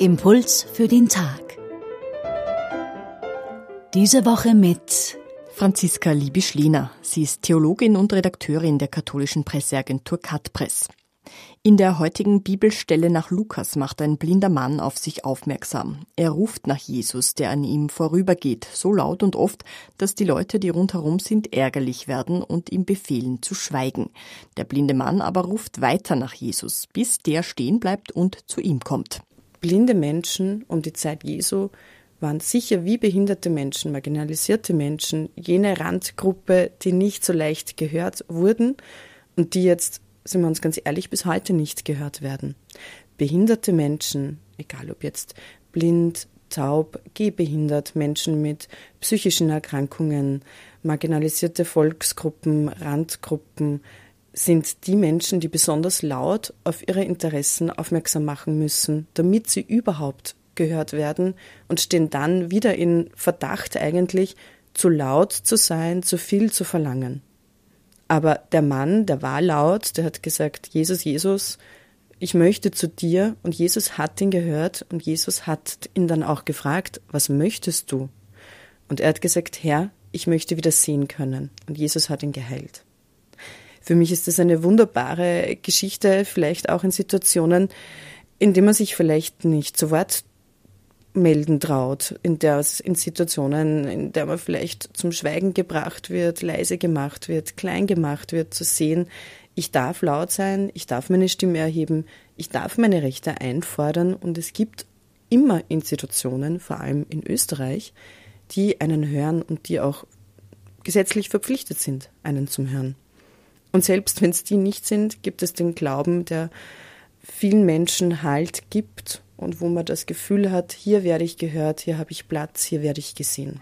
Impuls für den Tag. Diese Woche mit Franziska Liebisch-Lehner. Sie ist Theologin und Redakteurin der katholischen Presseagentur Katpress. In der heutigen Bibelstelle nach Lukas macht ein blinder Mann auf sich aufmerksam. Er ruft nach Jesus, der an ihm vorübergeht, so laut und oft, dass die Leute, die rundherum sind, ärgerlich werden und ihm befehlen zu schweigen. Der blinde Mann aber ruft weiter nach Jesus, bis der stehen bleibt und zu ihm kommt. Blinde Menschen um die Zeit Jesu waren sicher wie behinderte Menschen, marginalisierte Menschen, jene Randgruppe, die nicht so leicht gehört wurden und die jetzt sind wir uns ganz ehrlich, bis heute nicht gehört werden. Behinderte Menschen, egal ob jetzt blind, taub, gehbehindert, Menschen mit psychischen Erkrankungen, marginalisierte Volksgruppen, Randgruppen, sind die Menschen, die besonders laut auf ihre Interessen aufmerksam machen müssen, damit sie überhaupt gehört werden und stehen dann wieder in Verdacht eigentlich, zu laut zu sein, zu viel zu verlangen. Aber der Mann, der war laut, der hat gesagt, Jesus, Jesus, ich möchte zu dir. Und Jesus hat ihn gehört und Jesus hat ihn dann auch gefragt, was möchtest du? Und er hat gesagt, Herr, ich möchte wieder sehen können. Und Jesus hat ihn geheilt. Für mich ist das eine wunderbare Geschichte, vielleicht auch in Situationen, in denen man sich vielleicht nicht zu Wort melden traut, in der in Situationen, in der man vielleicht zum Schweigen gebracht wird, leise gemacht wird, klein gemacht wird, zu sehen, ich darf laut sein, ich darf meine Stimme erheben, ich darf meine Rechte einfordern und es gibt immer Institutionen, vor allem in Österreich, die einen hören und die auch gesetzlich verpflichtet sind, einen zum Hören. Und selbst wenn es die nicht sind, gibt es den Glauben, der vielen Menschen Halt gibt und wo man das Gefühl hat, hier werde ich gehört, hier habe ich Platz, hier werde ich gesehen.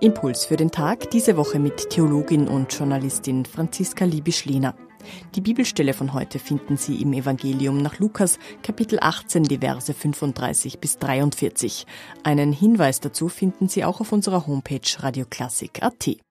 Impuls für den Tag diese Woche mit Theologin und Journalistin Franziska Liebisch-Lehner. Die Bibelstelle von heute finden Sie im Evangelium nach Lukas, Kapitel 18, die Verse 35 bis 43. Einen Hinweis dazu finden Sie auch auf unserer Homepage radioklassik.at.